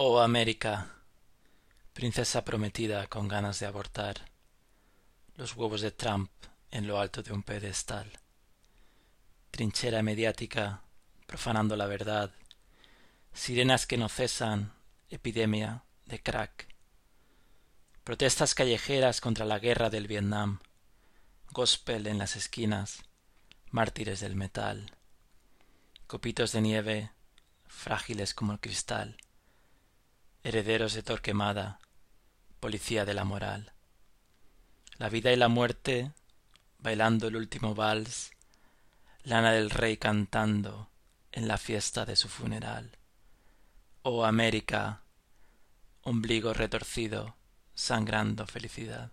Oh América, princesa prometida con ganas de abortar los huevos de Trump en lo alto de un pedestal. Trinchera mediática profanando la verdad, sirenas que no cesan, epidemia de crack. Protestas callejeras contra la guerra del Vietnam, gospel en las esquinas, mártires del metal, copitos de nieve, frágiles como el cristal, herederos de Torquemada, policía de la moral. La vida y la muerte, bailando el último vals, lana del rey cantando en la fiesta de su funeral. Oh América, ombligo retorcido, sangrando felicidad.